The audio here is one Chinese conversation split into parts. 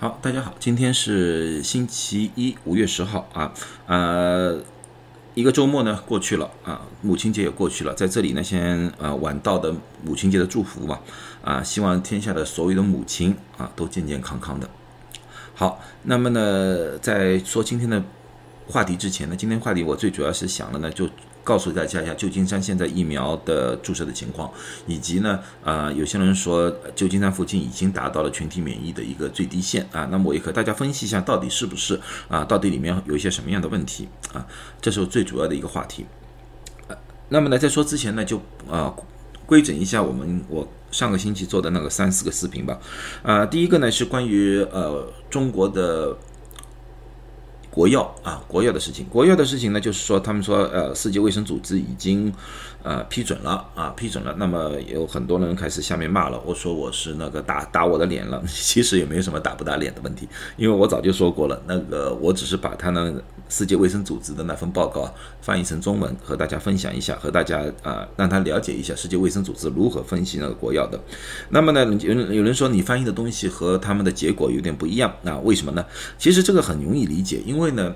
好，大家好，今天是星期一，五月十号啊，呃，一个周末呢过去了啊，母亲节也过去了，在这里呢，先呃晚到的母亲节的祝福吧，啊，希望天下的所有的母亲啊都健健康康的。好，那么呢，在说今天的话题之前呢，今天话题我最主要是想的呢就。告诉大家一下旧金山现在疫苗的注射的情况，以及呢，呃，有些人说旧金山附近已经达到了群体免疫的一个最低线啊，那么我也和大家分析一下到底是不是啊，到底里面有一些什么样的问题啊，这是最主要的一个话题。呃，那么呢，在说之前呢，就啊规整一下我们我上个星期做的那个三四个视频吧。啊，第一个呢是关于呃中国的。国药啊，国药的事情，国药的事情呢，就是说，他们说，呃，世界卫生组织已经，呃，批准了啊，批准了。那么有很多人开始下面骂了，我说我是那个打打我的脸了，其实也没有什么打不打脸的问题，因为我早就说过了，那个我只是把他那世界卫生组织的那份报告翻译成中文和大家分享一下，和大家啊，让他了解一下世界卫生组织如何分析那个国药的。那么呢，有有人说你翻译的东西和他们的结果有点不一样，那为什么呢？其实这个很容易理解，因为。因为呢，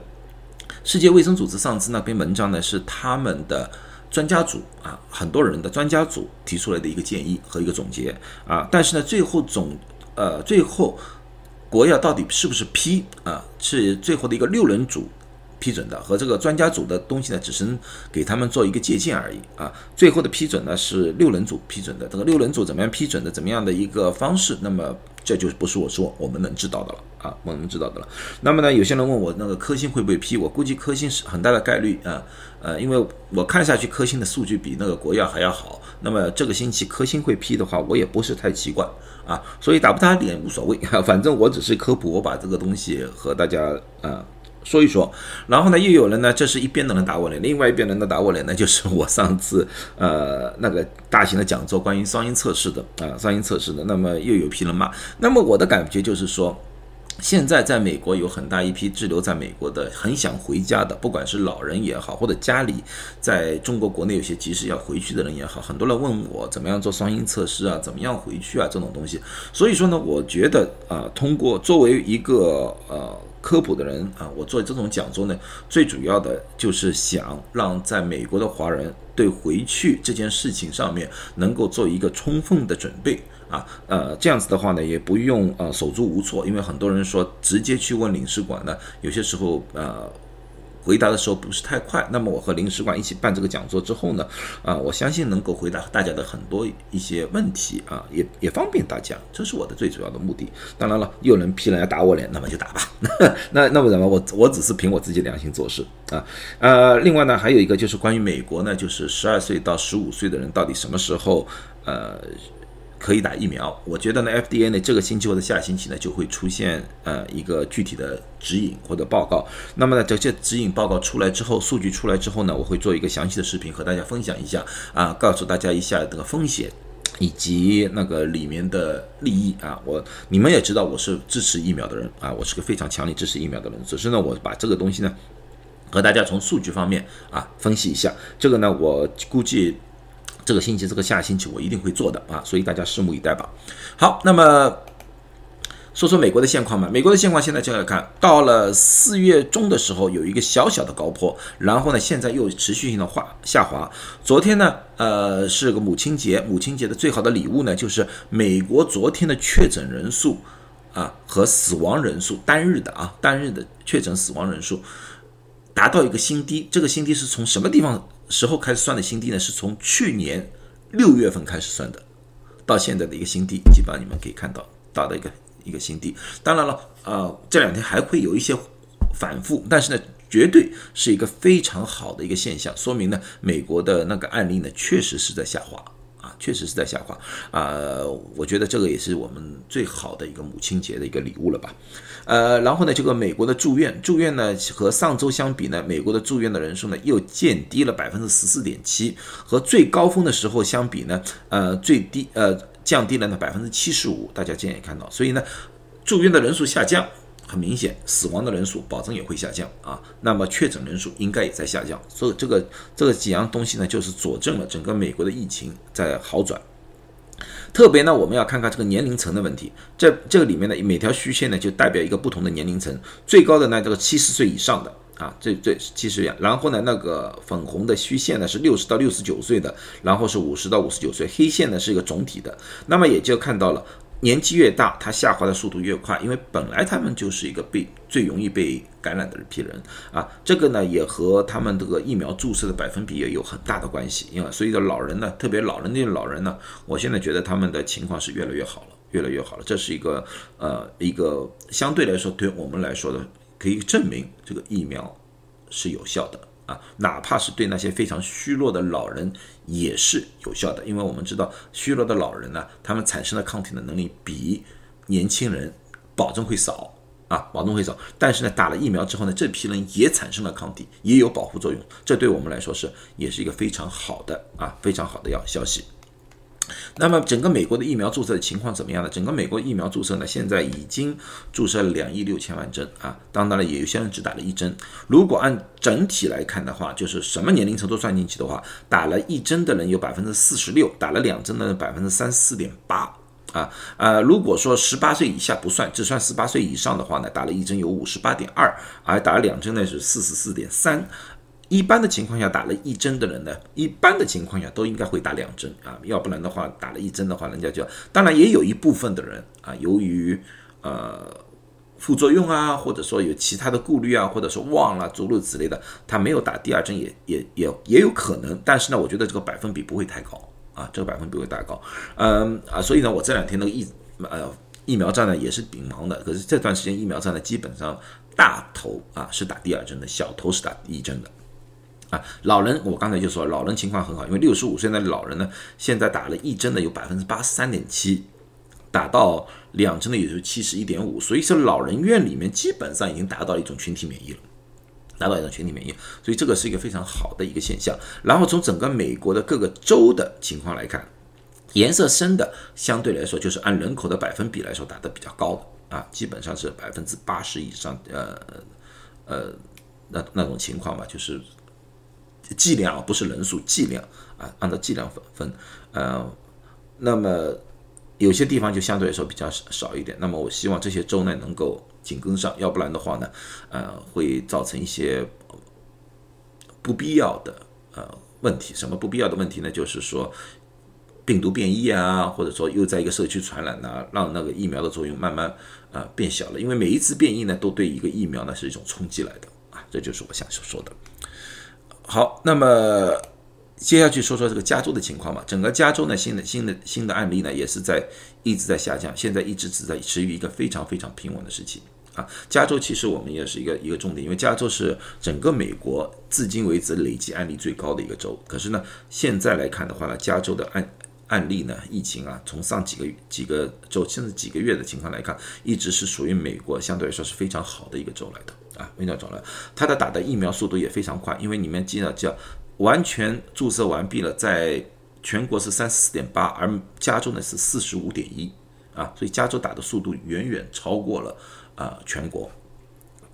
世界卫生组织上次那篇文章呢，是他们的专家组啊，很多人的专家组提出来的一个建议和一个总结啊。但是呢，最后总呃，最后国药到底是不是批啊？是最后的一个六人组批准的，和这个专家组的东西呢，只是给他们做一个借鉴而已啊。最后的批准呢，是六人组批准的。这个六人组怎么样批准的？怎么样的一个方式？那么。这就不是我说我们能知道的了啊，我们知道的了。那么呢，有些人问我那个科兴会不会批？我估计科兴是很大的概率啊，呃，因为我看下去科兴的数据比那个国药还要好。那么这个星期科兴会批的话，我也不是太奇怪啊，所以打不打脸无所谓啊，反正我只是科普，我把这个东西和大家啊。说一说，然后呢，又有人呢，这是一边的人打我脸，另外一边人的打我脸呢，就是我上次呃那个大型的讲座关于双音测试的啊，双音测试的，那么又有批人骂，那么我的感觉就是说，现在在美国有很大一批滞留在美国的，很想回家的，不管是老人也好，或者家里在中国国内有些急事要回去的人也好，很多人问我怎么样做双音测试啊，怎么样回去啊这种东西，所以说呢，我觉得啊，通过作为一个呃。科普的人啊，我做这种讲座呢，最主要的就是想让在美国的华人对回去这件事情上面能够做一个充分的准备啊，呃，这样子的话呢，也不用呃手足无措，因为很多人说直接去问领事馆呢，有些时候呃。回答的时候不是太快，那么我和领事馆一起办这个讲座之后呢，啊，我相信能够回答大家的很多一些问题啊，也也方便大家，这是我的最主要的目的。当然了，有人批人要打我脸，那么就打吧。那那么怎么？我我只是凭我自己良心做事啊。呃，另外呢，还有一个就是关于美国呢，就是十二岁到十五岁的人到底什么时候呃。可以打疫苗，我觉得呢，FDA 呢这个星期或者下星期呢就会出现呃一个具体的指引或者报告。那么呢，这些指引报告出来之后，数据出来之后呢，我会做一个详细的视频和大家分享一下啊，告诉大家一下这个风险以及那个里面的利益啊。我你们也知道我是支持疫苗的人啊，我是个非常强烈支持疫苗的人。只是呢，我把这个东西呢和大家从数据方面啊分析一下。这个呢，我估计。这个星期，这个下星期我一定会做的啊，所以大家拭目以待吧。好，那么说说美国的现况吧。美国的现况现在就来看到了四月中的时候有一个小小的高坡，然后呢，现在又持续性的滑下滑。昨天呢，呃，是个母亲节，母亲节的最好的礼物呢，就是美国昨天的确诊人数啊和死亡人数单日的啊单日的确诊死亡人数达到一个新低。这个新低是从什么地方？时候开始算的新低呢，是从去年六月份开始算的，到现在的一个新低，基本上你们可以看到到的一个一个新低。当然了，呃，这两天还会有一些反复，但是呢，绝对是一个非常好的一个现象，说明呢，美国的那个案例呢，确实是在下滑。确实是在下滑啊，我觉得这个也是我们最好的一个母亲节的一个礼物了吧？呃，然后呢，这个美国的住院住院呢，和上周相比呢，美国的住院的人数呢又降低了百分之十四点七，和最高峰的时候相比呢，呃，最低呃降低了呢百分之七十五，大家这样也看到，所以呢，住院的人数下降。很明显，死亡的人数保证也会下降啊。那么确诊人数应该也在下降，所以这个这个几样东西呢，就是佐证了整个美国的疫情在好转。特别呢，我们要看看这个年龄层的问题。这这个里面呢，每条虚线呢就代表一个不同的年龄层。最高的呢，这个七十岁以上的啊，这这七十岁。然后呢，那个粉红的虚线呢是六十到六十九岁的，然后是五十到五十九岁。黑线呢是一个总体的。那么也就看到了。年纪越大，它下滑的速度越快，因为本来他们就是一个被最容易被感染的一批人啊。这个呢，也和他们这个疫苗注射的百分比也有很大的关系。因为所以的老人呢，特别老人那些老人呢，我现在觉得他们的情况是越来越好了，越来越好了。这是一个呃一个相对来说对我们来说的，可以证明这个疫苗是有效的。哪怕是对那些非常虚弱的老人也是有效的，因为我们知道虚弱的老人呢，他们产生的抗体的能力比年轻人保证会少啊，保证会少。但是呢，打了疫苗之后呢，这批人也产生了抗体，也有保护作用，这对我们来说是也是一个非常好的啊，非常好的要消息。那么整个美国的疫苗注射的情况怎么样呢？整个美国疫苗注射呢，现在已经注射了两亿六千万针啊，当然了，也有些人只打了一针。如果按整体来看的话，就是什么年龄层都算进去的话，打了一针的人有百分之四十六，打了两针的百分之三十四点八啊。呃，如果说十八岁以下不算，只算十八岁以上的话呢，打了一针有五十八点二，而打了两针呢是四十四点三。一般的情况下，打了一针的人呢，一般的情况下都应该会打两针啊，要不然的话，打了一针的话，人家就当然也有一部分的人啊，由于呃副作用啊，或者说有其他的顾虑啊，或者说忘了诸如此类的，他没有打第二针也也也也有可能。但是呢，我觉得这个百分比不会太高啊，这个百分比会太高。嗯啊，所以呢，我这两天那个疫呃疫苗站呢也是挺忙的，可是这段时间疫苗站呢基本上大头啊是打第二针的，小头是打第一针的。啊，老人，我刚才就说，老人情况很好，因为六十五岁的老人呢，现在打了一针的有百分之八十三点七，打到两针的也就是七十一点五，所以说老人院里面基本上已经达到一种群体免疫了，达到一种群体免疫，所以这个是一个非常好的一个现象。然后从整个美国的各个州的情况来看，颜色深的相对来说就是按人口的百分比来说打的比较高的啊，基本上是百分之八十以上，呃呃那那种情况吧，就是。剂量啊不是人数，剂量啊，按照剂量分分，呃，那么有些地方就相对来说比较少一点。那么我希望这些州呢能够紧跟上，要不然的话呢，呃，会造成一些不必要的呃问题。什么不必要的问题呢？就是说病毒变异啊，或者说又在一个社区传染呐，让那个疫苗的作用慢慢啊变小了。因为每一次变异呢，都对一个疫苗呢是一种冲击来的啊，这就是我想说的。好，那么接下去说说这个加州的情况吧。整个加州呢，新的新的新的案例呢，也是在一直在下降，现在一直只在持于一个非常非常平稳的时期啊。加州其实我们也是一个一个重点，因为加州是整个美国至今为止累计案例最高的一个州。可是呢，现在来看的话呢，加州的案案例呢，疫情啊，从上几个几个周甚至几个月的情况来看，一直是属于美国相对来说是非常好的一个州来的。啊，非常早了，它的打的疫苗速度也非常快，因为你们记得叫完全注射完毕了，在全国是三十四点八，而加州呢是四十五点一啊，所以加州打的速度远远超过了啊全国。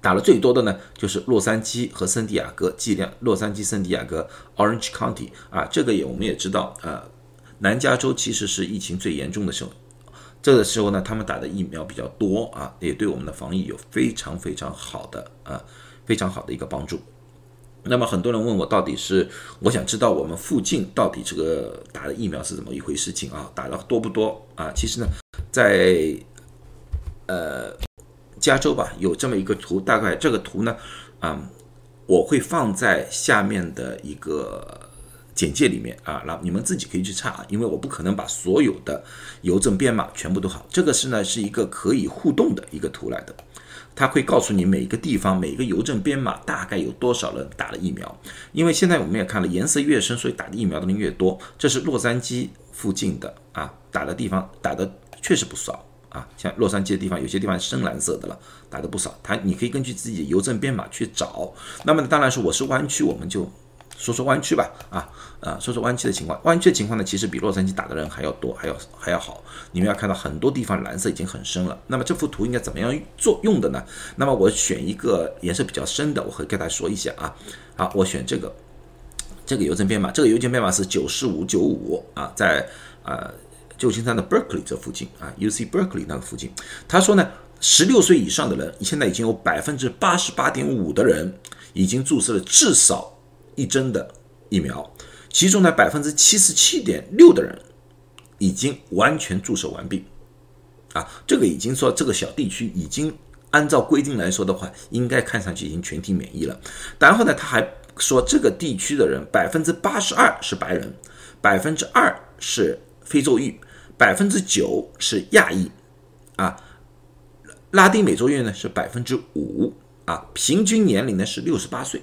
打了最多的呢就是洛杉矶和圣地亚哥，剂量洛杉矶、圣地亚哥 （Orange County） 啊，这个也我们也知道啊，南加州其实是疫情最严重的时候。这个时候呢，他们打的疫苗比较多啊，也对我们的防疫有非常非常好的啊，非常好的一个帮助。那么很多人问我，到底是我想知道我们附近到底这个打的疫苗是怎么一回事情啊？打的多不多啊？其实呢，在呃加州吧，有这么一个图，大概这个图呢，啊，我会放在下面的一个。简介里面啊，那你们自己可以去查啊，因为我不可能把所有的邮政编码全部都好。这个是呢是一个可以互动的一个图来的，它会告诉你每个地方每个邮政编码大概有多少人打了疫苗。因为现在我们也看了，颜色越深，所以打的疫苗的人越多。这是洛杉矶附近的啊，打的地方打的确实不少啊。像洛杉矶的地方，有些地方深蓝色的了，打的不少。它你可以根据自己的邮政编码去找。那么当然是我是湾区，我们就。说说湾区吧，啊啊，说说湾区的情况。湾区的情况呢，其实比洛杉矶打的人还要多，还要还要好。你们要看到很多地方蓝色已经很深了。那么这幅图应该怎么样做用的呢？那么我选一个颜色比较深的，我会跟大家说一下啊。好，我选这个，这个邮政编码，这个邮件编码是九四五九五啊，在呃旧金山的 Berkeley 这附近啊，UC Berkeley 那个附近，他说呢，十六岁以上的人，现在已经有百分之八十八点五的人已经注射了至少一针的疫苗，其中呢，百分之七十七点六的人已经完全注射完毕。啊，这个已经说这个小地区已经按照规定来说的话，应该看上去已经全体免疫了。然后呢，他还说这个地区的人百分之八十二是白人，百分之二是非洲裔，百分之九是亚裔，啊，拉丁美洲裔呢是百分之五，啊，平均年龄呢是六十八岁。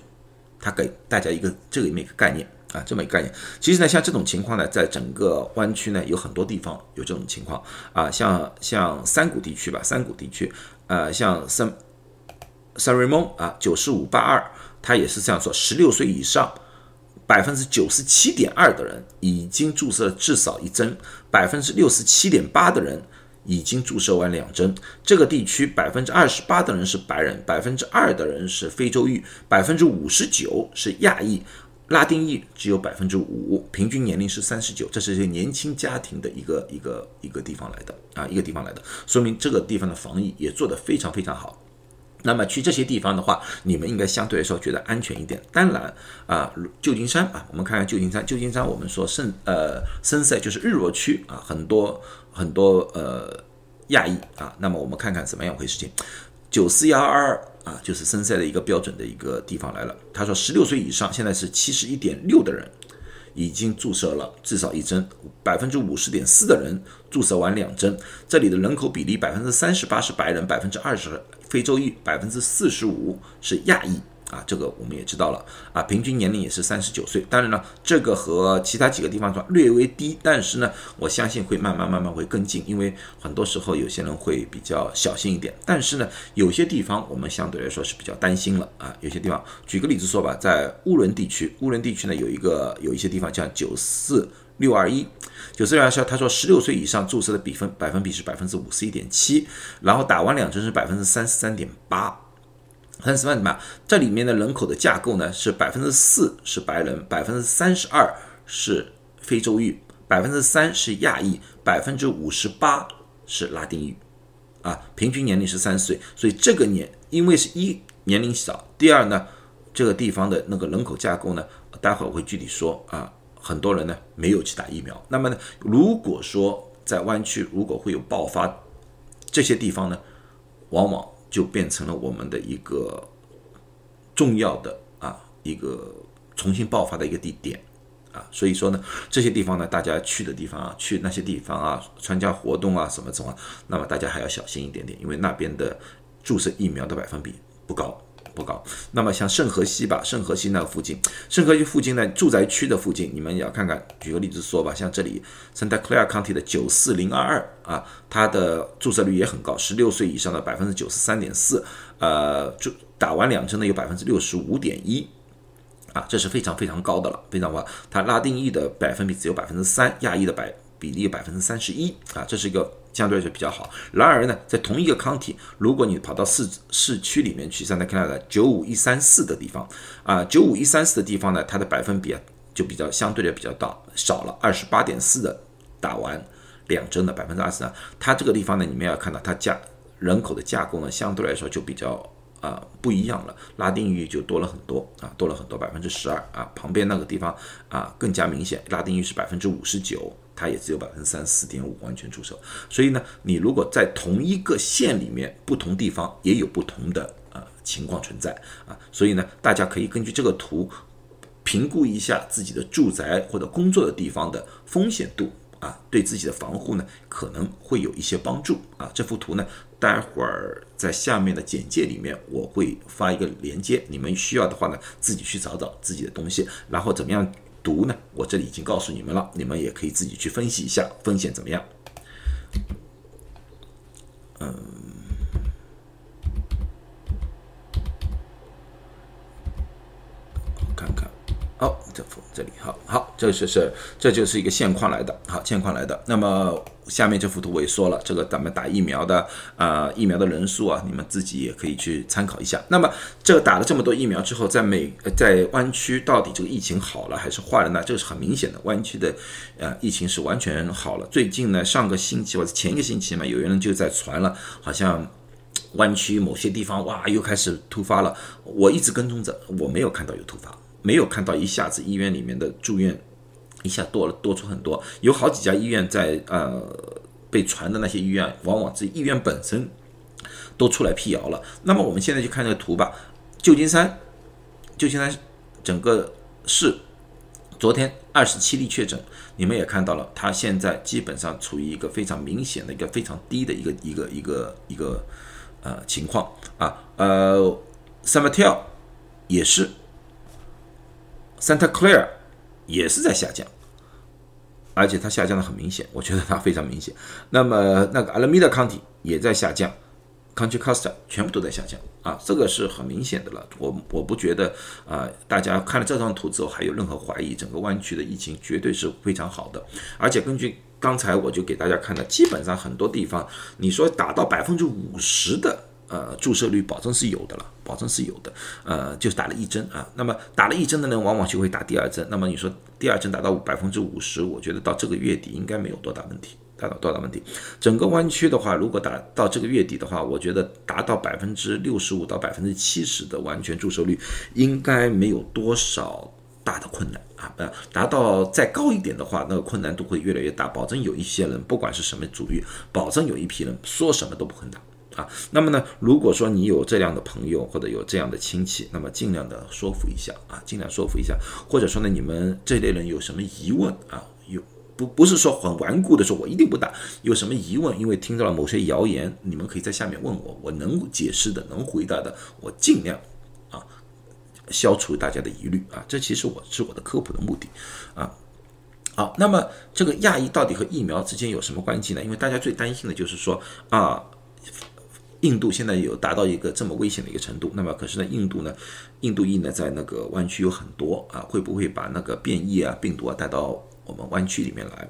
他给大家一个这个一个概念。啊，这么一个概念，其实呢，像这种情况呢，在整个湾区呢，有很多地方有这种情况啊，像像山谷地区吧，山谷地区，呃，像三三瑞蒙啊，九十五八二，他也是这样说，十六岁以上，百分之九十七点二的人已经注射至少一针，百分之六十七点八的人已经注射完两针。这个地区百分之二十八的人是白人，百分之二的人是非洲裔，百分之五十九是亚裔。拉丁裔只有百分之五，平均年龄是三十九，这是一些年轻家庭的一个一个一个地方来的啊，一个地方来的，说明这个地方的防疫也做得非常非常好。那么去这些地方的话，你们应该相对来说觉得安全一点。当然啊，旧金山啊，我们看看旧金山，旧金山我们说圣呃深塞就是日落区啊，很多很多呃亚裔啊，那么我们看看怎么样回事情。九四幺二啊，就是深赛的一个标准的一个地方来了。他说，十六岁以上现在是七十一点六的人已经注射了至少一针，百分之五十点四的人注射完两针。这里的人口比例，百分之三十八是白人，百分之二十非洲裔，百分之四十五是亚裔。啊，这个我们也知道了啊，平均年龄也是三十九岁。当然了，这个和其他几个地方说略微低，但是呢，我相信会慢慢慢慢会跟进，因为很多时候有些人会比较小心一点。但是呢，有些地方我们相对来说是比较担心了啊。有些地方，举个例子说吧，在乌伦地区，乌伦地区呢有一个有一些地方叫九四六二一，九四六二一，他说十六岁以上注射的比分百分比是百分之五十一点七，然后打完两针是百分之三十三点八。三十万嘛，这里面的人口的架构呢是百分之四是白人，百分之三十二是非洲裔，百分之三是亚裔，百分之五十八是拉丁裔，啊，平均年龄是三岁，所以这个年因为是一年龄小，第二呢，这个地方的那个人口架构呢，待会儿我会具体说啊，很多人呢没有去打疫苗，那么呢，如果说在湾区如果会有爆发，这些地方呢，往往。就变成了我们的一个重要的啊一个重新爆发的一个地点啊，所以说呢，这些地方呢，大家去的地方啊，去那些地方啊，参加活动啊什么什么，那么大家还要小心一点点，因为那边的注射疫苗的百分比不高。不高。那么像圣河西吧，圣河西那个附近，圣河西附近呢，住宅区的附近，你们也要看看。举个例子说吧，像这里，Santa Clara County 的九四零二二啊，它的注射率也很高，十六岁以上的百分之九十三点四，呃，就打完两针的有百分之六十五点一，啊，这是非常非常高的了，非常高。它拉丁裔的百分比只有百分之三，亚裔的百比例百分之三十一，啊，这是一个。相对来说比较好。然而呢，在同一个 county，如果你跑到市市区里面去，像在看到的九五一三四的地方啊，九五一三四的地方呢，它的百分比啊就比较相对的比较大，少了二十八点四的打完两针的百分之二十三。它这个地方呢，你们要看到它架人口的架构呢，相对来说就比较啊不一样了，拉丁裔就多了很多啊，多了很多百分之十二啊，旁边那个地方啊更加明显，拉丁裔是百分之五十九。它也只有百分之三四点五完全注射，所以呢，你如果在同一个县里面，不同地方也有不同的呃情况存在啊，所以呢，大家可以根据这个图评估一下自己的住宅或者工作的地方的风险度啊，对自己的防护呢可能会有一些帮助啊。这幅图呢，待会儿在下面的简介里面我会发一个链接，你们需要的话呢，自己去找找自己的东西，然后怎么样？读呢？我这里已经告诉你们了，你们也可以自己去分析一下风险怎么样。嗯，看看，哦，这幅这里，好好，这是是这就是一个现况来的，好现况来的。那么下面这幅图我也说了，这个咱们打疫苗的啊，疫苗的人数啊，你们自己也可以去参考一下。那么这个打了这么多疫苗之后，在美在湾区到底这个疫情好了还是坏了呢？这个是很明显的，湾区的呃疫情是完全好了。最近呢，上个星期或者前一个星期嘛，有人就在传了，好像湾区某些地方哇又开始突发了。我一直跟踪着，我没有看到有突发，没有看到一下子医院里面的住院。一下多了多出很多，有好几家医院在呃被传的那些医院，往往这医院本身都出来辟谣了。那么我们现在就看这个图吧，旧金山，旧金山整个市昨天二十七例确诊，你们也看到了，它现在基本上处于一个非常明显的一个非常低的一个一个一个一个呃情况啊，呃，San Mateo 也是，Santa Clara 也是在下降。而且它下降的很明显，我觉得它非常明显。那么那个 Alameda County 也在下降，Contra Costa 全部都在下降啊，这个是很明显的了。我我不觉得啊，大家看了这张图之后还有任何怀疑，整个湾区的疫情绝对是非常好的。而且根据刚才我就给大家看的，基本上很多地方你说达到百分之五十的。呃，注射率保证是有的了，保证是有的。呃，就是打了一针啊，那么打了一针的人，往往就会打第二针。那么你说第二针达到百分之五十，我觉得到这个月底应该没有多大问题，达到多大问题？整个湾区的话，如果达到这个月底的话，我觉得达到百分之六十五到百分之七十的完全注射率，应该没有多少大的困难啊。呃，达到再高一点的话，那个困难度会越来越大。保证有一些人，不管是什么主义，保证有一批人说什么都不肯打。啊，那么呢，如果说你有这样的朋友或者有这样的亲戚，那么尽量的说服一下啊，尽量说服一下，或者说呢，你们这类人有什么疑问啊，有不不是说很顽固的说，我一定不打，有什么疑问，因为听到了某些谣言，你们可以在下面问我，我能解释的，能回答的，我尽量啊消除大家的疑虑啊，这其实我是我的科普的目的啊。好，那么这个亚裔到底和疫苗之间有什么关系呢？因为大家最担心的就是说啊。印度现在有达到一个这么危险的一个程度，那么可是呢，印度呢，印度裔呢，在那个湾区有很多啊，会不会把那个变异啊、病毒啊带到我们湾区里面来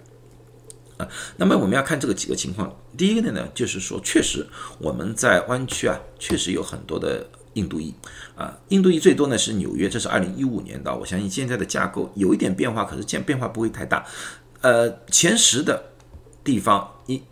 啊？那么我们要看这个几个情况。第一个呢，就是说，确实我们在湾区啊，确实有很多的印度裔啊，印度裔最多呢是纽约，这是二零一五年的，我相信现在的架构有一点变化，可是见变化不会太大。呃，前十的地方一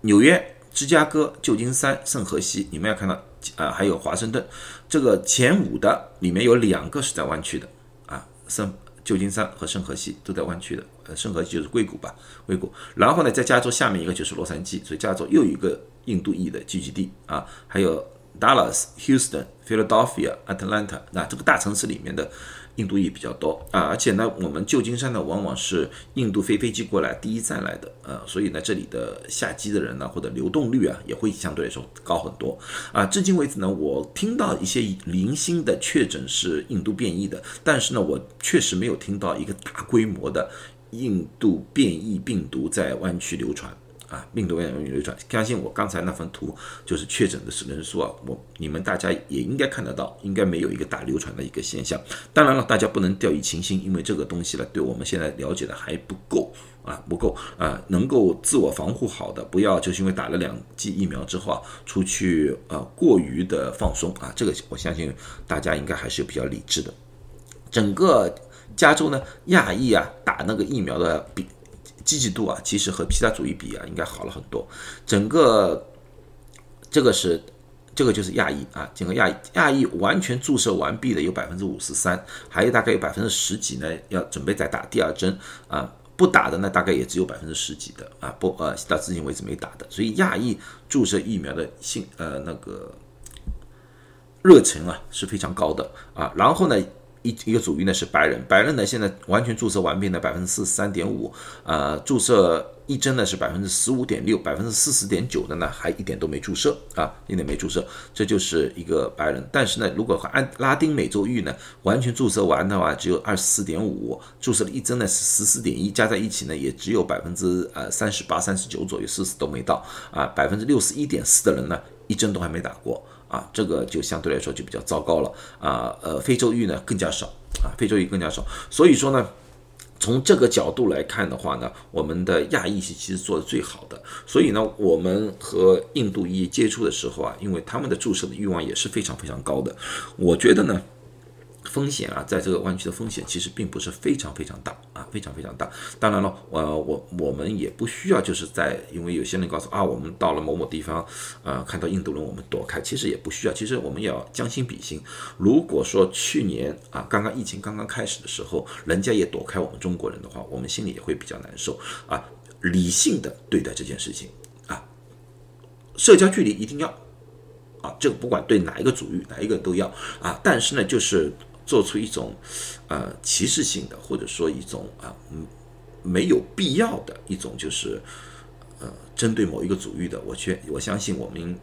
纽约。芝加哥、旧金山、圣荷西，你们要看到啊，还有华盛顿，这个前五的里面有两个是在湾区的啊，圣旧金山和圣荷西都在湾区的，呃，圣荷西就是硅谷吧，硅谷。然后呢，在加州下面一个就是洛杉矶，所以加州又一个印度裔的聚集地啊，还有 Dallas、Houston、Philadelphia、Atlanta，那这个大城市里面的。印度裔比较多啊，而且呢，我们旧金山呢，往往是印度飞飞机过来第一站来的，呃，所以呢，这里的下机的人呢，或者流动率啊，也会相对来说高很多啊。至今为止呢，我听到一些零星的确诊是印度变异的，但是呢，我确实没有听到一个大规模的印度变异病毒在湾区流传。啊，病毒也容易流传。相信我，刚才那份图就是确诊的是人数啊。我你们大家也应该看得到，应该没有一个大流传的一个现象。当然了，大家不能掉以轻心，因为这个东西呢，对我们现在了解的还不够啊，不够啊。能够自我防护好的，不要就是因为打了两剂疫苗之后啊，出去呃过于的放松啊。这个我相信大家应该还是比较理智的。整个加州呢，亚裔啊打那个疫苗的比。积极度啊，其实和其他主义比啊，应该好了很多。整个这个是这个就是亚裔啊，整个亚裔亚裔完全注射完毕的有百分之五十三，还有大概有百分之十几呢，要准备再打第二针啊。不打的呢，大概也只有百分之十几的啊，不呃到至今为止没打的。所以亚裔注射疫苗的性呃那个热忱啊是非常高的啊。然后呢？一一个主义呢是白人，白人呢现在完全注射完毕的百分之四十三点五，呃，注射一针呢是百分之十五点六，百分之四十点九的呢还一点都没注射啊，一点没注射，这就是一个白人。但是呢，如果和安拉丁美洲裔呢完全注射完的话，只有二十四点五，注射了一针呢是十四点一，加在一起呢也只有百分之呃三十八、三十九左右，四十都没到啊，百分之六十一点四的人呢一针都还没打过。啊，这个就相对来说就比较糟糕了啊。呃，非洲裔呢更加少啊，非洲裔更加少。所以说呢，从这个角度来看的话呢，我们的亚裔是其实做的最好的，所以呢，我们和印度裔接触的时候啊，因为他们的注射的欲望也是非常非常高的，我觉得呢。风险啊，在这个湾区的风险其实并不是非常非常大啊，非常非常大。当然了，我我我们也不需要就是在，因为有些人告诉啊，我们到了某某地方，呃，看到印度人我们躲开，其实也不需要。其实我们要将心比心。如果说去年啊，刚刚疫情刚刚开始的时候，人家也躲开我们中国人的话，我们心里也会比较难受啊。理性的对待这件事情啊，社交距离一定要啊，这个不管对哪一个主域哪一个都要啊。但是呢，就是。做出一种，呃，歧视性的，或者说一种啊，嗯，没有必要的一种，就是呃，针对某一个主域的，我却我相信我们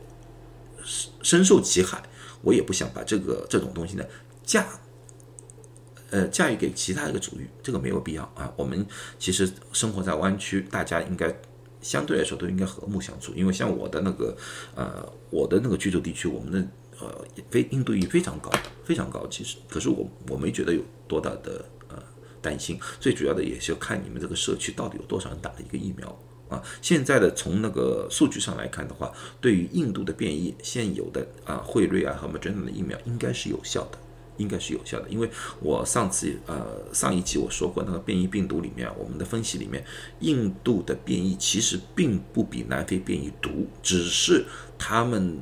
深受其害，我也不想把这个这种东西呢驾，呃，驾驭给其他一个主域，这个没有必要啊。我们其实生活在湾区，大家应该相对来说都应该和睦相处，因为像我的那个呃，我的那个居住地区，我们的。呃，非印度裔非常高，非常高。其实，可是我我没觉得有多大的呃担心。最主要的也是要看你们这个社区到底有多少人打了一个疫苗啊。现在的从那个数据上来看的话，对于印度的变异，现有的啊惠瑞啊和 m o d e n 的疫苗应该是有效的，应该是有效的。因为我上次呃上一期我说过，那个变异病毒里面，我们的分析里面，印度的变异其实并不比南非变异毒，只是他们。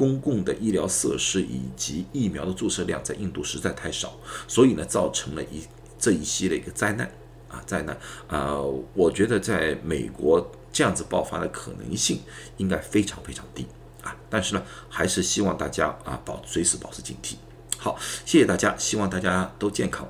公共的医疗设施以及疫苗的注射量在印度实在太少，所以呢，造成了一这一系列一个灾难啊，灾难啊，我觉得在美国这样子爆发的可能性应该非常非常低啊，但是呢，还是希望大家啊保随时保持警惕。好，谢谢大家，希望大家都健康。